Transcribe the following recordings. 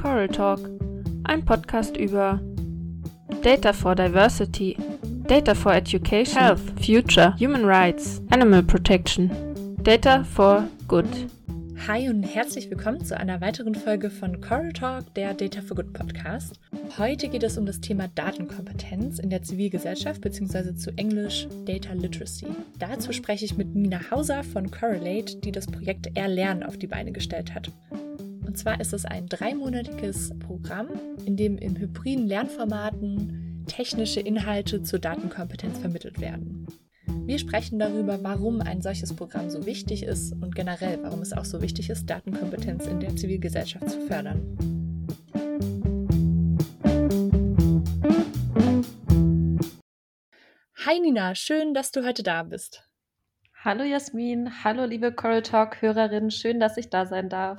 Coral Talk, ein Podcast über Data for Diversity, Data for Education, Health, Future, Human Rights, Animal Protection, Data for Good. Hi und herzlich willkommen zu einer weiteren Folge von Coral Talk, der Data for Good Podcast. Heute geht es um das Thema Datenkompetenz in der Zivilgesellschaft bzw. zu Englisch Data Literacy. Dazu spreche ich mit Nina Hauser von Correlate, die das Projekt Erlernen auf die Beine gestellt hat. Und zwar ist es ein dreimonatiges Programm, in dem in hybriden Lernformaten technische Inhalte zur Datenkompetenz vermittelt werden. Wir sprechen darüber, warum ein solches Programm so wichtig ist und generell, warum es auch so wichtig ist, Datenkompetenz in der Zivilgesellschaft zu fördern. Hi Nina, schön, dass du heute da bist. Hallo Jasmin, hallo liebe Coral Talk Hörerinnen, schön, dass ich da sein darf.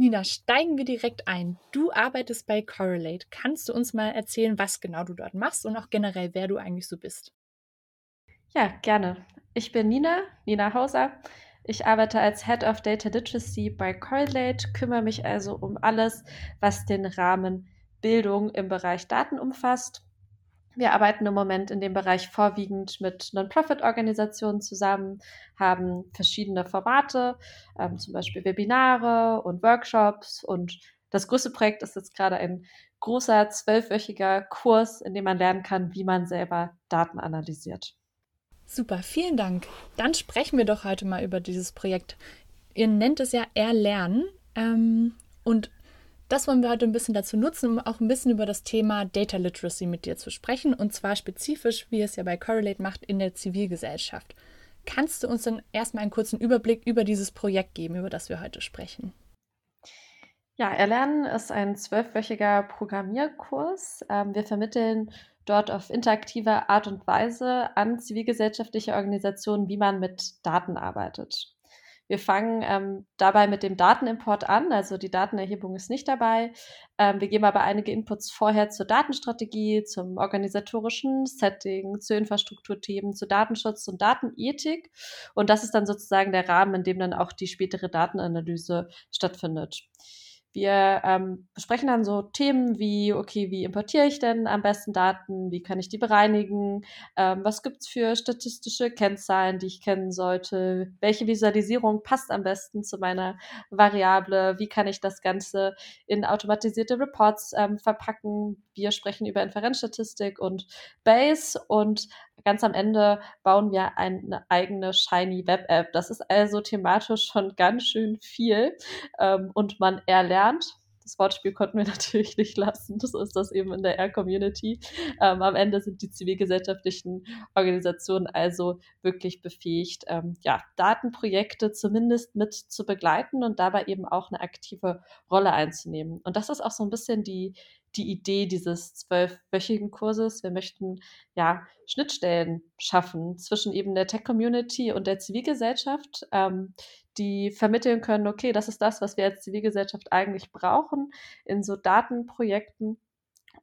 Nina, steigen wir direkt ein. Du arbeitest bei Correlate. Kannst du uns mal erzählen, was genau du dort machst und auch generell, wer du eigentlich so bist? Ja, gerne. Ich bin Nina, Nina Hauser. Ich arbeite als Head of Data Literacy bei Correlate, kümmere mich also um alles, was den Rahmen Bildung im Bereich Daten umfasst. Wir arbeiten im Moment in dem Bereich vorwiegend mit Non-Profit-Organisationen zusammen, haben verschiedene Formate, ähm, zum Beispiel Webinare und Workshops. Und das größte Projekt ist jetzt gerade ein großer zwölfwöchiger Kurs, in dem man lernen kann, wie man selber Daten analysiert. Super, vielen Dank. Dann sprechen wir doch heute mal über dieses Projekt. Ihr nennt es ja Erlernen. Ähm, und das wollen wir heute ein bisschen dazu nutzen, um auch ein bisschen über das Thema Data Literacy mit dir zu sprechen. Und zwar spezifisch, wie es ja bei Correlate macht, in der Zivilgesellschaft. Kannst du uns dann erstmal einen kurzen Überblick über dieses Projekt geben, über das wir heute sprechen? Ja, Erlernen ist ein zwölfwöchiger Programmierkurs. Ähm, wir vermitteln dort auf interaktive Art und Weise an zivilgesellschaftliche Organisationen, wie man mit Daten arbeitet. Wir fangen ähm, dabei mit dem Datenimport an, also die Datenerhebung ist nicht dabei. Ähm, wir geben aber einige Inputs vorher zur Datenstrategie, zum organisatorischen Setting, zu Infrastrukturthemen, zu Datenschutz und Datenethik. Und das ist dann sozusagen der Rahmen, in dem dann auch die spätere Datenanalyse stattfindet. Wir ähm, besprechen dann so Themen wie, okay, wie importiere ich denn am besten Daten? Wie kann ich die bereinigen? Ähm, was gibt es für statistische Kennzahlen, die ich kennen sollte? Welche Visualisierung passt am besten zu meiner Variable? Wie kann ich das Ganze in automatisierte Reports ähm, verpacken? Wir sprechen über Inferenzstatistik und Base und ganz am Ende bauen wir eine eigene Shiny Web App. Das ist also thematisch schon ganz schön viel ähm, und man erlernt. Das Wortspiel konnten wir natürlich nicht lassen. Das ist das eben in der R-Community. Ähm, am Ende sind die zivilgesellschaftlichen Organisationen also wirklich befähigt, ähm, ja, Datenprojekte zumindest mit zu begleiten und dabei eben auch eine aktive Rolle einzunehmen. Und das ist auch so ein bisschen die, die Idee dieses zwölfwöchigen Kurses. Wir möchten ja Schnittstellen schaffen zwischen eben der Tech-Community und der Zivilgesellschaft, ähm, die vermitteln können, okay, das ist das, was wir als Zivilgesellschaft eigentlich brauchen in so Datenprojekten.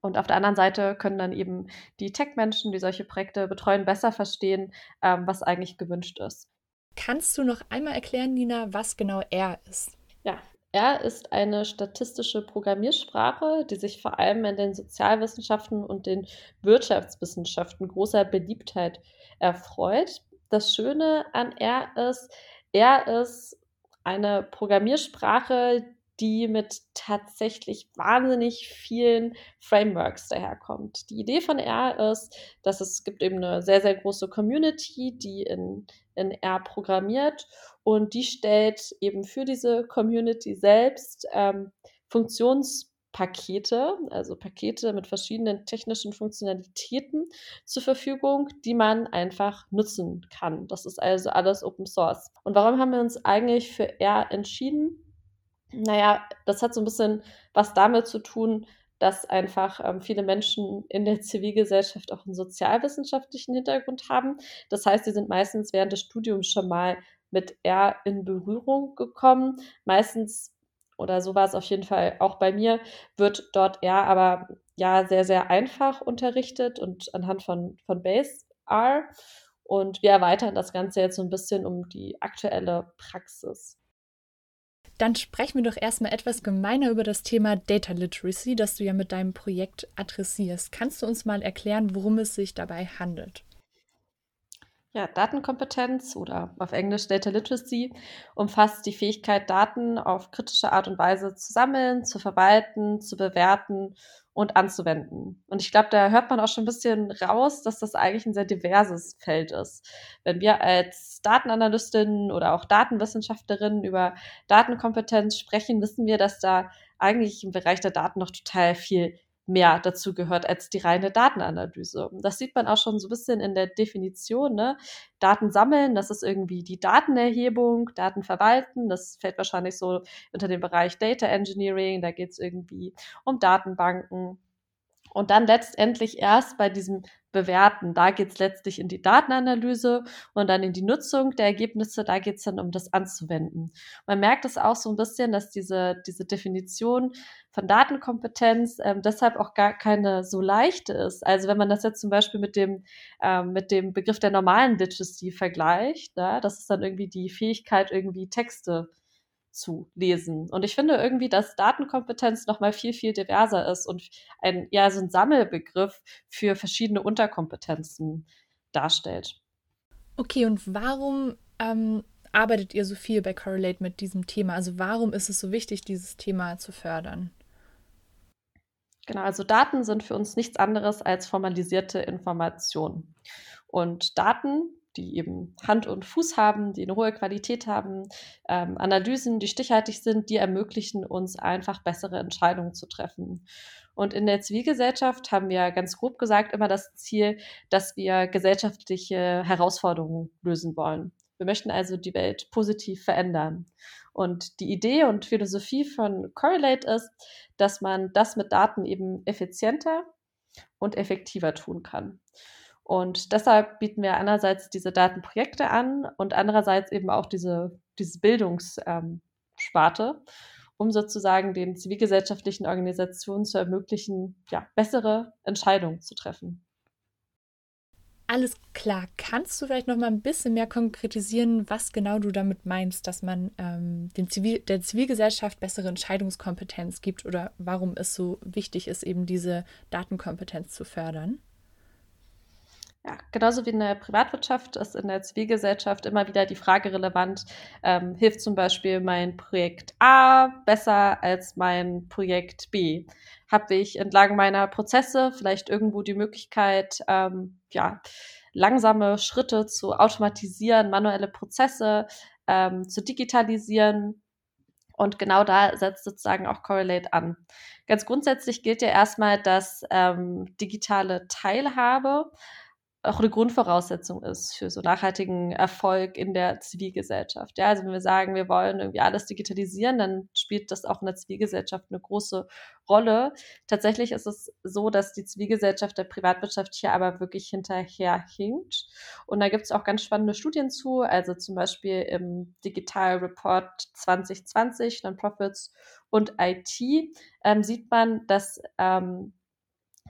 Und auf der anderen Seite können dann eben die Tech-Menschen, die solche Projekte betreuen, besser verstehen, ähm, was eigentlich gewünscht ist. Kannst du noch einmal erklären, Nina, was genau R ist? Ja, R ist eine statistische Programmiersprache, die sich vor allem in den Sozialwissenschaften und den Wirtschaftswissenschaften großer Beliebtheit erfreut. Das Schöne an R ist, R ist eine Programmiersprache, die mit tatsächlich wahnsinnig vielen Frameworks daherkommt. Die Idee von R ist, dass es gibt eben eine sehr, sehr große Community, die in, in R programmiert und die stellt eben für diese Community selbst ähm, Funktionspakete, also Pakete mit verschiedenen technischen Funktionalitäten zur Verfügung, die man einfach nutzen kann. Das ist also alles Open Source. Und warum haben wir uns eigentlich für R entschieden? Naja, das hat so ein bisschen was damit zu tun, dass einfach ähm, viele Menschen in der Zivilgesellschaft auch einen sozialwissenschaftlichen Hintergrund haben. Das heißt, sie sind meistens während des Studiums schon mal mit R in Berührung gekommen. Meistens, oder so war es auf jeden Fall auch bei mir, wird dort R aber ja sehr, sehr einfach unterrichtet und anhand von, von Base R. Und wir erweitern das Ganze jetzt so ein bisschen um die aktuelle Praxis. Dann sprechen wir doch erstmal etwas gemeiner über das Thema Data Literacy, das du ja mit deinem Projekt adressierst. Kannst du uns mal erklären, worum es sich dabei handelt? Ja, Datenkompetenz oder auf Englisch Data Literacy umfasst die Fähigkeit, Daten auf kritische Art und Weise zu sammeln, zu verwalten, zu bewerten und anzuwenden. Und ich glaube, da hört man auch schon ein bisschen raus, dass das eigentlich ein sehr diverses Feld ist. Wenn wir als Datenanalystinnen oder auch Datenwissenschaftlerinnen über Datenkompetenz sprechen, wissen wir, dass da eigentlich im Bereich der Daten noch total viel mehr dazu gehört als die reine Datenanalyse. Das sieht man auch schon so ein bisschen in der Definition. Ne? Daten sammeln, das ist irgendwie die Datenerhebung, Daten verwalten, das fällt wahrscheinlich so unter den Bereich Data Engineering, da geht es irgendwie um Datenbanken. Und dann letztendlich erst bei diesem Bewerten, da geht es letztlich in die Datenanalyse und dann in die Nutzung der Ergebnisse, da geht es dann um das anzuwenden. Man merkt es auch so ein bisschen, dass diese, diese Definition von Datenkompetenz ähm, deshalb auch gar keine so leichte ist. Also wenn man das jetzt zum Beispiel mit dem, ähm, mit dem Begriff der normalen Literacy vergleicht, ja, das ist dann irgendwie die Fähigkeit, irgendwie Texte zu lesen. Und ich finde irgendwie, dass Datenkompetenz noch mal viel, viel diverser ist und ein, ja, so ein Sammelbegriff für verschiedene Unterkompetenzen darstellt. Okay, und warum ähm, arbeitet ihr so viel bei Correlate mit diesem Thema? Also warum ist es so wichtig, dieses Thema zu fördern? Genau, also Daten sind für uns nichts anderes als formalisierte Informationen. Und Daten die eben Hand und Fuß haben, die eine hohe Qualität haben, ähm, Analysen, die stichhaltig sind, die ermöglichen uns einfach bessere Entscheidungen zu treffen. Und in der Zivilgesellschaft haben wir ganz grob gesagt immer das Ziel, dass wir gesellschaftliche Herausforderungen lösen wollen. Wir möchten also die Welt positiv verändern. Und die Idee und Philosophie von Correlate ist, dass man das mit Daten eben effizienter und effektiver tun kann. Und deshalb bieten wir einerseits diese Datenprojekte an und andererseits eben auch diese, diese Bildungssparte, ähm, um sozusagen den zivilgesellschaftlichen Organisationen zu ermöglichen, ja, bessere Entscheidungen zu treffen. Alles klar. Kannst du vielleicht noch mal ein bisschen mehr konkretisieren, was genau du damit meinst, dass man ähm, den Zivil der Zivilgesellschaft bessere Entscheidungskompetenz gibt oder warum es so wichtig ist, eben diese Datenkompetenz zu fördern? Ja, genauso wie in der Privatwirtschaft ist in der Zivilgesellschaft immer wieder die Frage relevant, ähm, hilft zum Beispiel mein Projekt A besser als mein Projekt B? Habe ich entlang meiner Prozesse vielleicht irgendwo die Möglichkeit, ähm, ja, langsame Schritte zu automatisieren, manuelle Prozesse ähm, zu digitalisieren? Und genau da setzt sozusagen auch Correlate an. Ganz grundsätzlich gilt ja erstmal, dass ähm, digitale Teilhabe auch eine Grundvoraussetzung ist für so nachhaltigen Erfolg in der Zivilgesellschaft. Ja, also wenn wir sagen, wir wollen irgendwie alles digitalisieren, dann spielt das auch in der Zivilgesellschaft eine große Rolle. Tatsächlich ist es so, dass die Zivilgesellschaft der Privatwirtschaft hier aber wirklich hinterherhinkt. Und da gibt es auch ganz spannende Studien zu, also zum Beispiel im Digital Report 2020, Non-Profits und IT, ähm, sieht man, dass ähm,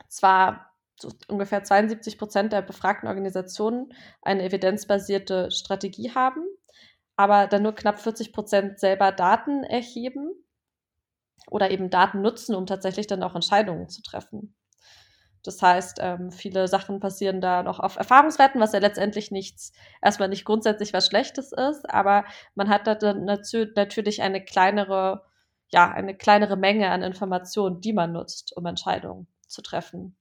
zwar so ungefähr 72 Prozent der befragten Organisationen eine evidenzbasierte Strategie haben, aber dann nur knapp 40 Prozent selber Daten erheben oder eben Daten nutzen, um tatsächlich dann auch Entscheidungen zu treffen. Das heißt, ähm, viele Sachen passieren da noch auf Erfahrungswerten, was ja letztendlich nichts, erstmal nicht grundsätzlich was Schlechtes ist, aber man hat da dann natürlich eine kleinere, ja, eine kleinere Menge an Informationen, die man nutzt, um Entscheidungen zu treffen.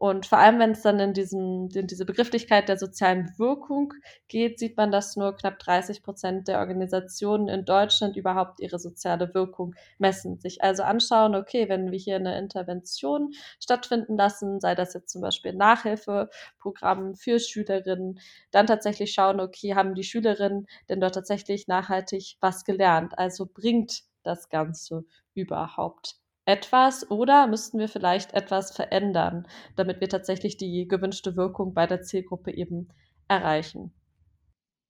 Und vor allem, wenn es dann in, diesem, in diese Begrifflichkeit der sozialen Wirkung geht, sieht man, dass nur knapp 30 Prozent der Organisationen in Deutschland überhaupt ihre soziale Wirkung messen. Sich also anschauen, okay, wenn wir hier eine Intervention stattfinden lassen, sei das jetzt zum Beispiel Nachhilfeprogramm für Schülerinnen, dann tatsächlich schauen, okay, haben die Schülerinnen denn dort tatsächlich nachhaltig was gelernt? Also bringt das Ganze überhaupt etwas oder müssten wir vielleicht etwas verändern, damit wir tatsächlich die gewünschte Wirkung bei der Zielgruppe eben erreichen?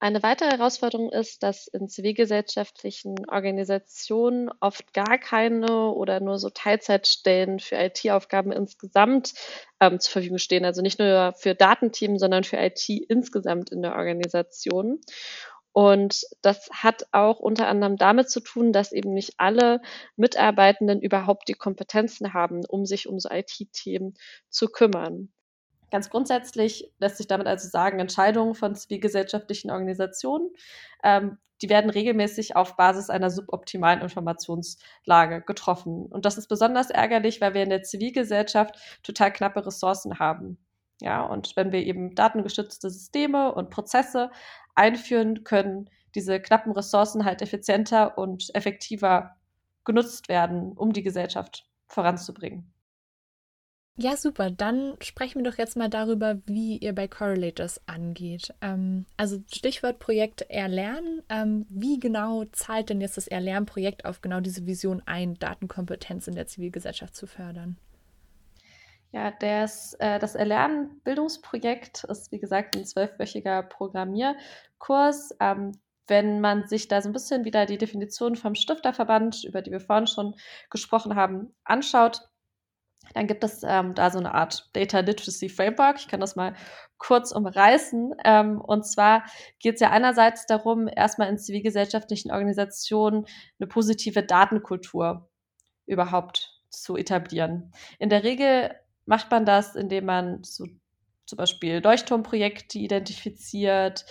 Eine weitere Herausforderung ist, dass in zivilgesellschaftlichen Organisationen oft gar keine oder nur so Teilzeitstellen für IT-Aufgaben insgesamt ähm, zur Verfügung stehen. Also nicht nur für Datenteam, sondern für IT insgesamt in der Organisation. Und das hat auch unter anderem damit zu tun, dass eben nicht alle Mitarbeitenden überhaupt die Kompetenzen haben, um sich um so IT-Themen zu kümmern. Ganz grundsätzlich lässt sich damit also sagen, Entscheidungen von zivilgesellschaftlichen Organisationen, ähm, die werden regelmäßig auf Basis einer suboptimalen Informationslage getroffen. Und das ist besonders ärgerlich, weil wir in der Zivilgesellschaft total knappe Ressourcen haben. Ja, und wenn wir eben datengestützte Systeme und Prozesse einführen, können diese knappen Ressourcen halt effizienter und effektiver genutzt werden, um die Gesellschaft voranzubringen. Ja, super. Dann sprechen wir doch jetzt mal darüber, wie ihr bei Correlators angeht. Ähm, also Stichwort Projekt Erlernen. Ähm, wie genau zahlt denn jetzt das Erlernprojekt auf genau diese Vision ein, Datenkompetenz in der Zivilgesellschaft zu fördern? Ja, das, äh, das Erlernen-Bildungsprojekt ist, wie gesagt, ein zwölfwöchiger Programmierkurs. Ähm, wenn man sich da so ein bisschen wieder die Definition vom Stifterverband, über die wir vorhin schon gesprochen haben, anschaut, dann gibt es ähm, da so eine Art Data Literacy Framework. Ich kann das mal kurz umreißen. Ähm, und zwar geht es ja einerseits darum, erstmal in zivilgesellschaftlichen Organisationen eine positive Datenkultur überhaupt zu etablieren. In der Regel macht man das, indem man so zum Beispiel Leuchtturmprojekte identifiziert,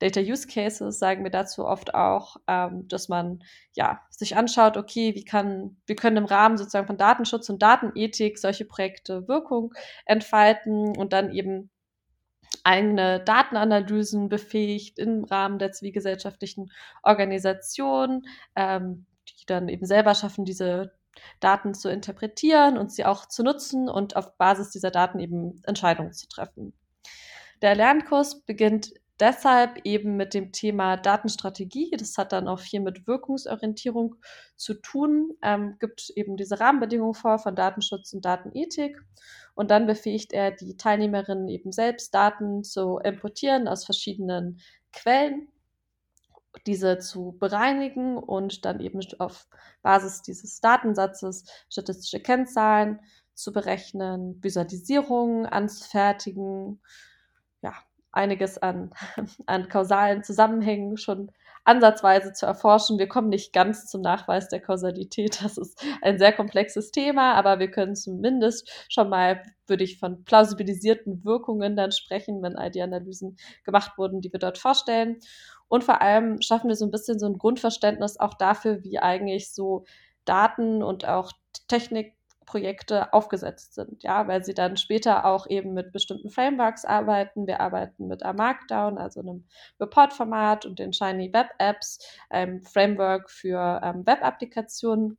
Data Use Cases sagen wir dazu oft auch, ähm, dass man ja sich anschaut, okay, wie kann, wir können im Rahmen sozusagen von Datenschutz und Datenethik solche Projekte Wirkung entfalten und dann eben eigene Datenanalysen befähigt im Rahmen der zivilgesellschaftlichen Organisation, ähm, die dann eben selber schaffen, diese Daten zu interpretieren und sie auch zu nutzen und auf Basis dieser Daten eben Entscheidungen zu treffen. Der Lernkurs beginnt deshalb eben mit dem Thema Datenstrategie. Das hat dann auch viel mit Wirkungsorientierung zu tun, ähm, gibt eben diese Rahmenbedingungen vor von Datenschutz und Datenethik. Und dann befähigt er die Teilnehmerinnen eben selbst, Daten zu importieren aus verschiedenen Quellen, diese zu bereinigen und dann eben auf Basis dieses Datensatzes statistische Kennzahlen zu berechnen, Visualisierungen anzufertigen, ja, einiges an, an kausalen Zusammenhängen schon ansatzweise zu erforschen. Wir kommen nicht ganz zum Nachweis der Kausalität. Das ist ein sehr komplexes Thema, aber wir können zumindest schon mal, würde ich von plausibilisierten Wirkungen dann sprechen, wenn all die Analysen gemacht wurden, die wir dort vorstellen. Und vor allem schaffen wir so ein bisschen so ein Grundverständnis auch dafür, wie eigentlich so Daten und auch Technik Projekte aufgesetzt sind, ja, weil sie dann später auch eben mit bestimmten Frameworks arbeiten. Wir arbeiten mit A Markdown, also einem Report-Format und den Shiny Web Apps, einem Framework für ähm, Web-Applikationen.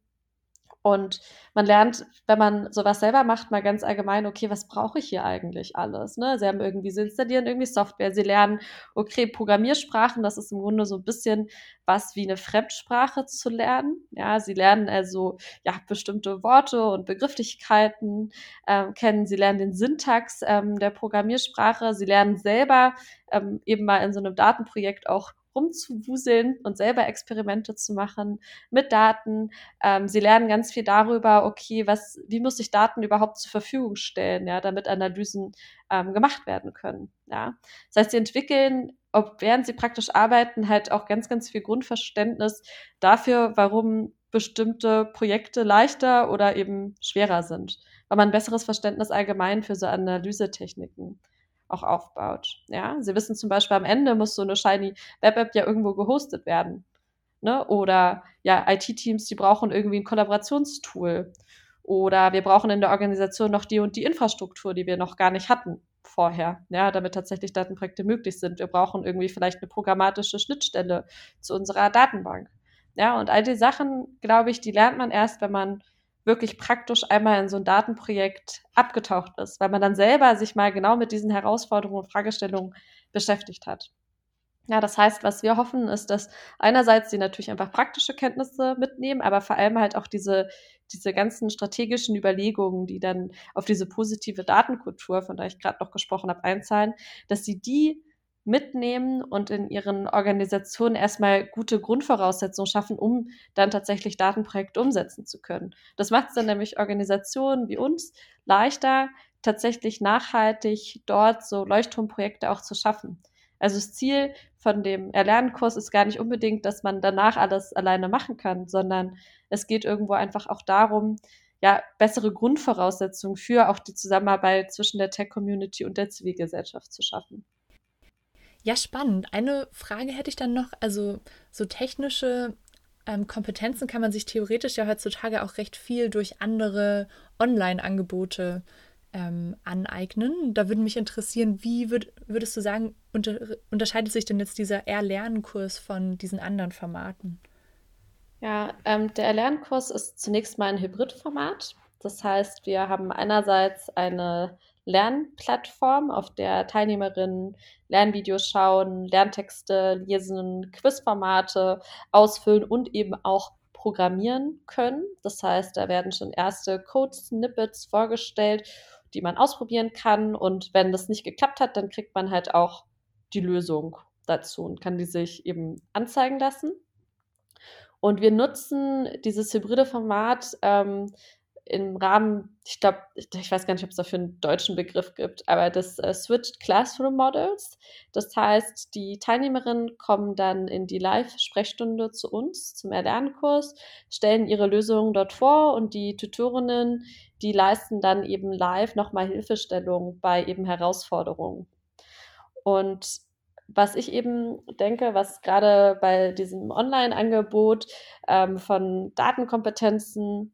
Und man lernt, wenn man sowas selber macht, mal ganz allgemein, okay, was brauche ich hier eigentlich alles? Ne? Sie haben irgendwie, sie installieren irgendwie Software, sie lernen, okay, Programmiersprachen, das ist im Grunde so ein bisschen was wie eine Fremdsprache zu lernen. Ja, sie lernen also ja bestimmte Worte und Begrifflichkeiten ähm, kennen, sie lernen den Syntax ähm, der Programmiersprache, sie lernen selber ähm, eben mal in so einem Datenprojekt auch rumzuwuseln und selber Experimente zu machen mit Daten. Ähm, sie lernen ganz viel darüber, okay, was, wie muss ich Daten überhaupt zur Verfügung stellen, ja, damit Analysen ähm, gemacht werden können. Ja. Das heißt, sie entwickeln, ob während sie praktisch arbeiten, halt auch ganz, ganz viel Grundverständnis dafür, warum bestimmte Projekte leichter oder eben schwerer sind. Weil man ein besseres Verständnis allgemein für so Analysetechniken auch aufbaut. Ja, Sie wissen zum Beispiel, am Ende muss so eine Shiny Web App ja irgendwo gehostet werden. Ne? Oder ja, IT-Teams, die brauchen irgendwie ein Kollaborationstool. Oder wir brauchen in der Organisation noch die und die Infrastruktur, die wir noch gar nicht hatten vorher, ja, damit tatsächlich Datenprojekte möglich sind. Wir brauchen irgendwie vielleicht eine programmatische Schnittstelle zu unserer Datenbank. Ja, und all die Sachen, glaube ich, die lernt man erst, wenn man wirklich praktisch einmal in so ein Datenprojekt abgetaucht ist, weil man dann selber sich mal genau mit diesen Herausforderungen und Fragestellungen beschäftigt hat. Ja, das heißt, was wir hoffen, ist, dass einerseits sie natürlich einfach praktische Kenntnisse mitnehmen, aber vor allem halt auch diese, diese ganzen strategischen Überlegungen, die dann auf diese positive Datenkultur, von der ich gerade noch gesprochen habe, einzahlen, dass sie die mitnehmen und in ihren Organisationen erstmal gute Grundvoraussetzungen schaffen, um dann tatsächlich Datenprojekte umsetzen zu können. Das macht es dann nämlich Organisationen wie uns leichter, tatsächlich nachhaltig dort so Leuchtturmprojekte auch zu schaffen. Also das Ziel von dem Erlernkurs ist gar nicht unbedingt, dass man danach alles alleine machen kann, sondern es geht irgendwo einfach auch darum, ja, bessere Grundvoraussetzungen für auch die Zusammenarbeit zwischen der Tech-Community und der Zivilgesellschaft zu schaffen. Ja, spannend. Eine Frage hätte ich dann noch. Also so technische ähm, Kompetenzen kann man sich theoretisch ja heutzutage auch recht viel durch andere Online-Angebote ähm, aneignen. Da würde mich interessieren, wie würd, würdest du sagen, unter, unterscheidet sich denn jetzt dieser Erlernkurs von diesen anderen Formaten? Ja, ähm, der Erlernkurs ist zunächst mal ein Hybridformat. Das heißt, wir haben einerseits eine Lernplattform, auf der Teilnehmerinnen Lernvideos schauen, Lerntexte lesen, Quizformate ausfüllen und eben auch programmieren können. Das heißt, da werden schon erste Code-Snippets vorgestellt die man ausprobieren kann. Und wenn das nicht geklappt hat, dann kriegt man halt auch die Lösung dazu und kann die sich eben anzeigen lassen. Und wir nutzen dieses hybride Format ähm, im Rahmen, ich glaube, ich, weiß gar nicht, ob es dafür einen deutschen Begriff gibt, aber des äh, Switched Classroom Models. Das heißt, die Teilnehmerinnen kommen dann in die Live-Sprechstunde zu uns, zum Erlernkurs, stellen ihre Lösungen dort vor und die Tutorinnen, die leisten dann eben live nochmal Hilfestellung bei eben Herausforderungen. Und was ich eben denke, was gerade bei diesem Online-Angebot ähm, von Datenkompetenzen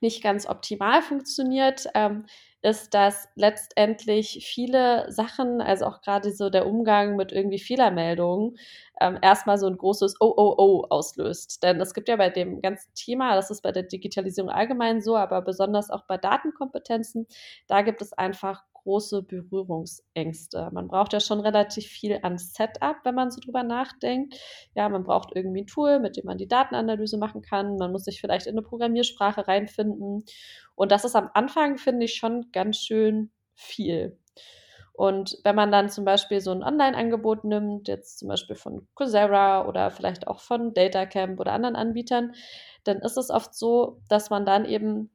nicht ganz optimal funktioniert, ähm, ist, dass letztendlich viele Sachen, also auch gerade so der Umgang mit irgendwie Fehlermeldungen, ähm, erstmal so ein großes Oh, oh, oh auslöst. Denn es gibt ja bei dem ganzen Thema, das ist bei der Digitalisierung allgemein so, aber besonders auch bei Datenkompetenzen, da gibt es einfach große Berührungsängste. Man braucht ja schon relativ viel an Setup, wenn man so drüber nachdenkt. Ja, man braucht irgendwie ein Tool, mit dem man die Datenanalyse machen kann. Man muss sich vielleicht in eine Programmiersprache reinfinden. Und das ist am Anfang, finde ich, schon ganz schön viel. Und wenn man dann zum Beispiel so ein Online-Angebot nimmt, jetzt zum Beispiel von Coursera oder vielleicht auch von Datacamp oder anderen Anbietern, dann ist es oft so, dass man dann eben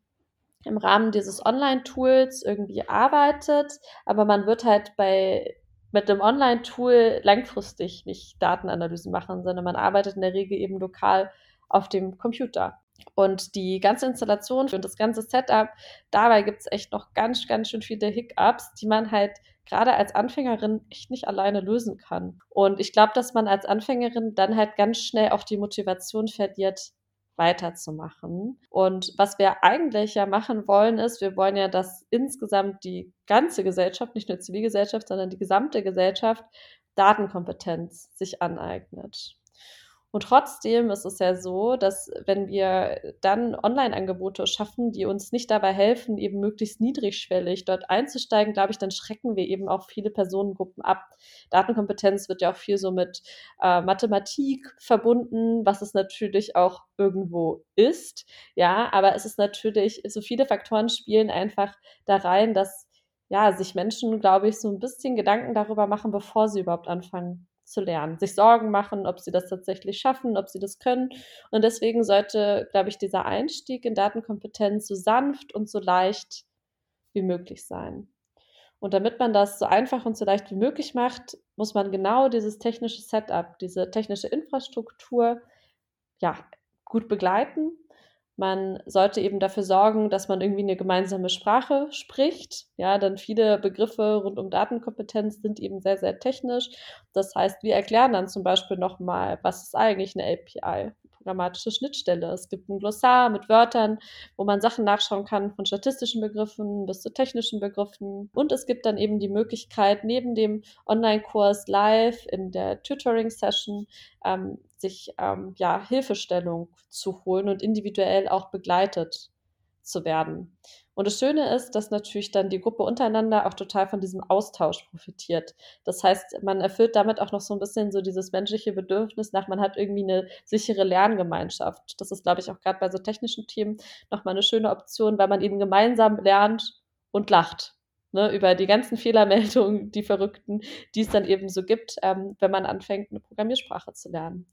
im Rahmen dieses Online-Tools irgendwie arbeitet, aber man wird halt bei mit dem Online-Tool langfristig nicht Datenanalysen machen, sondern man arbeitet in der Regel eben lokal auf dem Computer. Und die ganze Installation und das ganze Setup, dabei gibt es echt noch ganz, ganz schön viele Hiccups, die man halt gerade als Anfängerin echt nicht alleine lösen kann. Und ich glaube, dass man als Anfängerin dann halt ganz schnell auch die Motivation verliert, weiterzumachen. Und was wir eigentlich ja machen wollen, ist, wir wollen ja, dass insgesamt die ganze Gesellschaft, nicht nur Zivilgesellschaft, sondern die gesamte Gesellschaft Datenkompetenz sich aneignet. Und trotzdem ist es ja so, dass wenn wir dann Online-Angebote schaffen, die uns nicht dabei helfen, eben möglichst niedrigschwellig dort einzusteigen, glaube ich, dann schrecken wir eben auch viele Personengruppen ab. Datenkompetenz wird ja auch viel so mit äh, Mathematik verbunden, was es natürlich auch irgendwo ist. Ja, aber es ist natürlich, so viele Faktoren spielen einfach da rein, dass ja, sich Menschen, glaube ich, so ein bisschen Gedanken darüber machen, bevor sie überhaupt anfangen zu lernen, sich Sorgen machen, ob sie das tatsächlich schaffen, ob sie das können. Und deswegen sollte, glaube ich, dieser Einstieg in Datenkompetenz so sanft und so leicht wie möglich sein. Und damit man das so einfach und so leicht wie möglich macht, muss man genau dieses technische Setup, diese technische Infrastruktur, ja, gut begleiten man sollte eben dafür sorgen, dass man irgendwie eine gemeinsame Sprache spricht. Ja, denn viele Begriffe rund um Datenkompetenz sind eben sehr, sehr technisch. Das heißt, wir erklären dann zum Beispiel nochmal, was ist eigentlich eine API? Programmatische Schnittstelle. Es gibt ein Glossar mit Wörtern, wo man Sachen nachschauen kann, von statistischen Begriffen bis zu technischen Begriffen. Und es gibt dann eben die Möglichkeit, neben dem Online-Kurs live in der Tutoring-Session ähm, sich ähm, ja, Hilfestellung zu holen und individuell auch begleitet zu werden. Und das Schöne ist, dass natürlich dann die Gruppe untereinander auch total von diesem Austausch profitiert. Das heißt, man erfüllt damit auch noch so ein bisschen so dieses menschliche Bedürfnis nach, man hat irgendwie eine sichere Lerngemeinschaft. Das ist, glaube ich, auch gerade bei so technischen Themen nochmal eine schöne Option, weil man eben gemeinsam lernt und lacht. Ne, über die ganzen Fehlermeldungen, die verrückten, die es dann eben so gibt, ähm, wenn man anfängt, eine Programmiersprache zu lernen.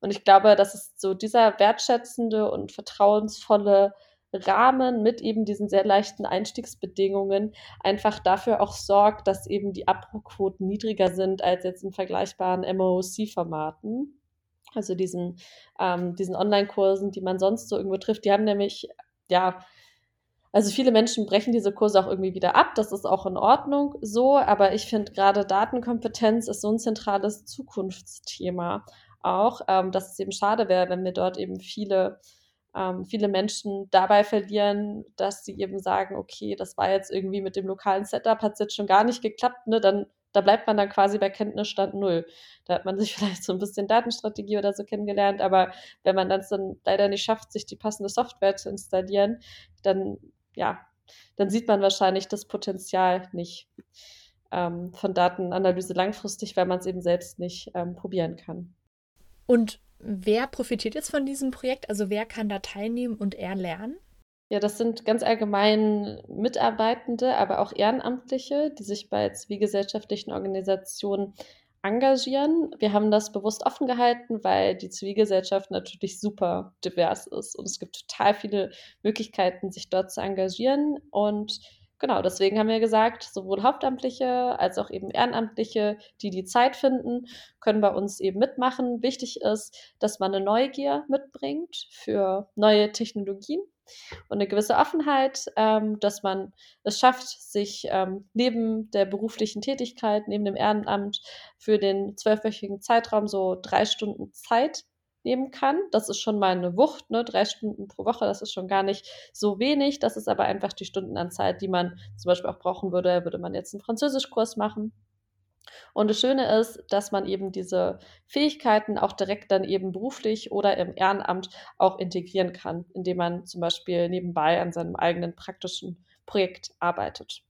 Und ich glaube, das ist so dieser wertschätzende und vertrauensvolle Rahmen mit eben diesen sehr leichten Einstiegsbedingungen einfach dafür auch sorgt, dass eben die Abbruchquoten niedriger sind als jetzt in vergleichbaren MOOC-Formaten. Also diesen, ähm, diesen Online-Kursen, die man sonst so irgendwo trifft, die haben nämlich, ja, also viele Menschen brechen diese Kurse auch irgendwie wieder ab. Das ist auch in Ordnung so. Aber ich finde gerade Datenkompetenz ist so ein zentrales Zukunftsthema auch, ähm, dass es eben schade wäre, wenn wir dort eben viele, ähm, viele Menschen dabei verlieren, dass sie eben sagen, okay, das war jetzt irgendwie mit dem lokalen Setup, hat es jetzt schon gar nicht geklappt, ne? Dann da bleibt man dann quasi bei Kenntnisstand null. Da hat man sich vielleicht so ein bisschen Datenstrategie oder so kennengelernt, aber wenn man dann dann leider nicht schafft, sich die passende Software zu installieren, dann ja, dann sieht man wahrscheinlich das Potenzial nicht ähm, von Datenanalyse langfristig, weil man es eben selbst nicht ähm, probieren kann. Und wer profitiert jetzt von diesem Projekt? Also wer kann da teilnehmen und erlernen? Ja, das sind ganz allgemein Mitarbeitende, aber auch Ehrenamtliche, die sich bei zivilgesellschaftlichen Organisationen engagieren. Wir haben das bewusst offen gehalten, weil die Zivilgesellschaft natürlich super divers ist und es gibt total viele Möglichkeiten, sich dort zu engagieren. Und genau, deswegen haben wir gesagt, sowohl Hauptamtliche als auch eben Ehrenamtliche, die die Zeit finden, können bei uns eben mitmachen. Wichtig ist, dass man eine Neugier mitbringt für neue Technologien und eine gewisse Offenheit, ähm, dass man es schafft, sich ähm, neben der beruflichen Tätigkeit, neben dem Ehrenamt für den zwölfwöchigen Zeitraum so drei Stunden Zeit nehmen kann. Das ist schon mal eine Wucht, ne? drei Stunden pro Woche, das ist schon gar nicht so wenig. Das ist aber einfach die Stundenanzahl, die man zum Beispiel auch brauchen würde, würde man jetzt einen Französischkurs machen und das Schöne ist, dass man eben diese Fähigkeiten auch direkt dann eben beruflich oder im Ehrenamt auch integrieren kann, indem man zum Beispiel nebenbei an seinem eigenen praktischen Projekt arbeitet.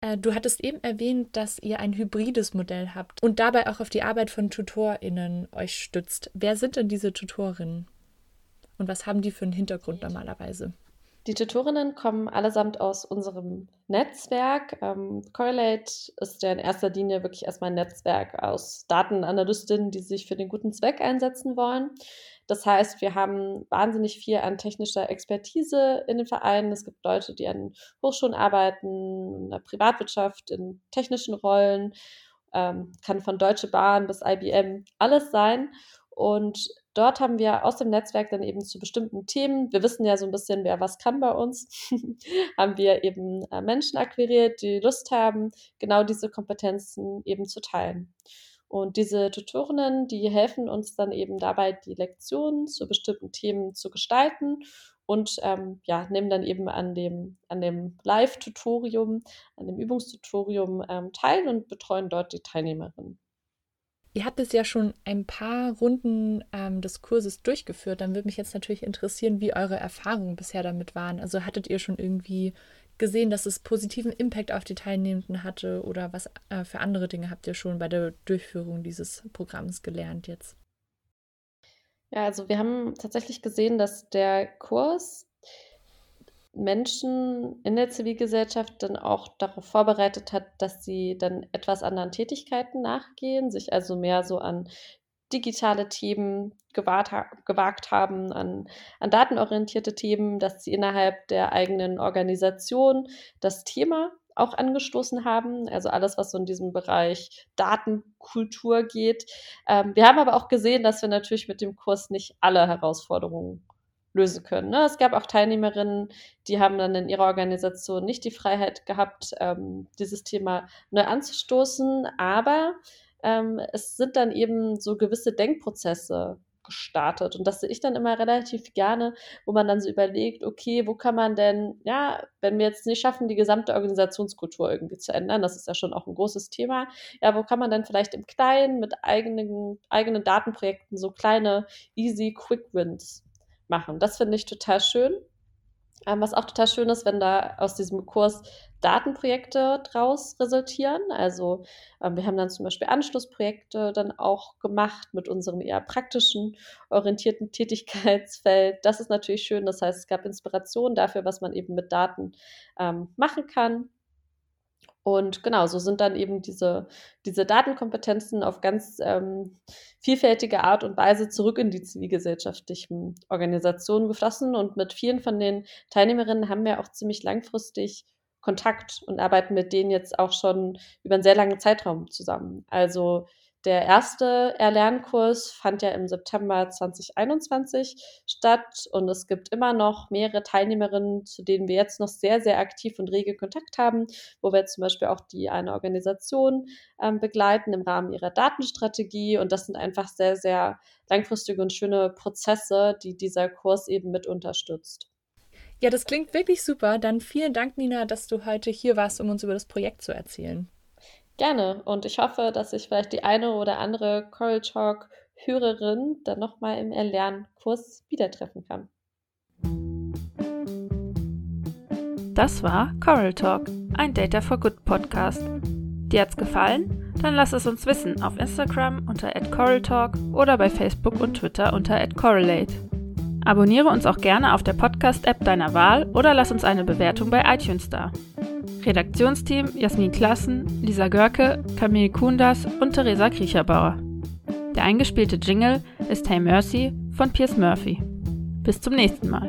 Äh, du hattest eben erwähnt, dass ihr ein hybrides Modell habt und dabei auch auf die Arbeit von TutorInnen euch stützt. Wer sind denn diese Tutorinnen? Und was haben die für einen Hintergrund normalerweise? Die Tutorinnen kommen allesamt aus unserem Netzwerk. Ähm, Correlate ist ja in erster Linie wirklich erstmal ein Netzwerk aus Datenanalystinnen, die sich für den guten Zweck einsetzen wollen. Das heißt, wir haben wahnsinnig viel an technischer Expertise in den Vereinen. Es gibt Leute, die an Hochschulen arbeiten, in der Privatwirtschaft, in technischen Rollen, ähm, kann von Deutsche Bahn bis IBM alles sein. Und dort haben wir aus dem Netzwerk dann eben zu bestimmten Themen, wir wissen ja so ein bisschen, wer was kann bei uns, haben wir eben äh, Menschen akquiriert, die Lust haben, genau diese Kompetenzen eben zu teilen. Und diese Tutorinnen, die helfen uns dann eben dabei, die Lektionen zu bestimmten Themen zu gestalten und ähm, ja, nehmen dann eben an dem, an dem Live-Tutorium, an dem Übungstutorium ähm, teil und betreuen dort die Teilnehmerinnen. Ihr habt es ja schon ein paar Runden ähm, des Kurses durchgeführt. Dann würde mich jetzt natürlich interessieren, wie eure Erfahrungen bisher damit waren. Also hattet ihr schon irgendwie gesehen, dass es positiven Impact auf die Teilnehmenden hatte oder was äh, für andere Dinge habt ihr schon bei der Durchführung dieses Programms gelernt jetzt? Ja, also wir haben tatsächlich gesehen, dass der Kurs Menschen in der Zivilgesellschaft dann auch darauf vorbereitet hat, dass sie dann etwas anderen Tätigkeiten nachgehen, sich also mehr so an digitale Themen gewagt, gewagt haben, an, an datenorientierte Themen, dass sie innerhalb der eigenen Organisation das Thema auch angestoßen haben. Also alles, was so in diesem Bereich Datenkultur geht. Ähm, wir haben aber auch gesehen, dass wir natürlich mit dem Kurs nicht alle Herausforderungen lösen können. Ne? Es gab auch Teilnehmerinnen, die haben dann in ihrer Organisation nicht die Freiheit gehabt, ähm, dieses Thema neu anzustoßen, aber ähm, es sind dann eben so gewisse Denkprozesse gestartet. Und das sehe ich dann immer relativ gerne, wo man dann so überlegt, okay, wo kann man denn, ja, wenn wir jetzt nicht schaffen, die gesamte Organisationskultur irgendwie zu ändern, das ist ja schon auch ein großes Thema, ja, wo kann man dann vielleicht im Kleinen mit eigenen, eigenen Datenprojekten so kleine, easy, quick Wins machen. Das finde ich total schön. Ähm, was auch total schön ist, wenn da aus diesem Kurs Datenprojekte draus resultieren. Also ähm, wir haben dann zum Beispiel Anschlussprojekte dann auch gemacht mit unserem eher praktischen orientierten Tätigkeitsfeld. Das ist natürlich schön. Das heißt, es gab Inspiration dafür, was man eben mit Daten ähm, machen kann. Und genau, so sind dann eben diese, diese Datenkompetenzen auf ganz ähm, vielfältige Art und Weise zurück in die zivilgesellschaftlichen Organisationen geflossen. Und mit vielen von den Teilnehmerinnen haben wir auch ziemlich langfristig Kontakt und arbeiten mit denen jetzt auch schon über einen sehr langen Zeitraum zusammen. Also der erste Erlernkurs fand ja im September 2021 statt und es gibt immer noch mehrere Teilnehmerinnen, zu denen wir jetzt noch sehr, sehr aktiv und rege Kontakt haben, wo wir zum Beispiel auch die eine Organisation ähm, begleiten im Rahmen ihrer Datenstrategie und das sind einfach sehr, sehr langfristige und schöne Prozesse, die dieser Kurs eben mit unterstützt. Ja, das klingt wirklich super. Dann vielen Dank, Nina, dass du heute hier warst, um uns über das Projekt zu erzählen. Gerne. Und ich hoffe, dass ich vielleicht die eine oder andere Coral Talk Hörerin dann nochmal im Erlernkurs wieder treffen kann. Das war Coral Talk, ein Data for Good Podcast. Dir hat's gefallen? Dann lass es uns wissen auf Instagram unter @coraltalk oder bei Facebook und Twitter unter @correlate. Abonniere uns auch gerne auf der Podcast-App deiner Wahl oder lass uns eine Bewertung bei iTunes da. Redaktionsteam Jasmin Klassen, Lisa Görke, Camille Kundas und Theresa Kriecherbauer. Der eingespielte Jingle ist Hey Mercy von Piers Murphy. Bis zum nächsten Mal.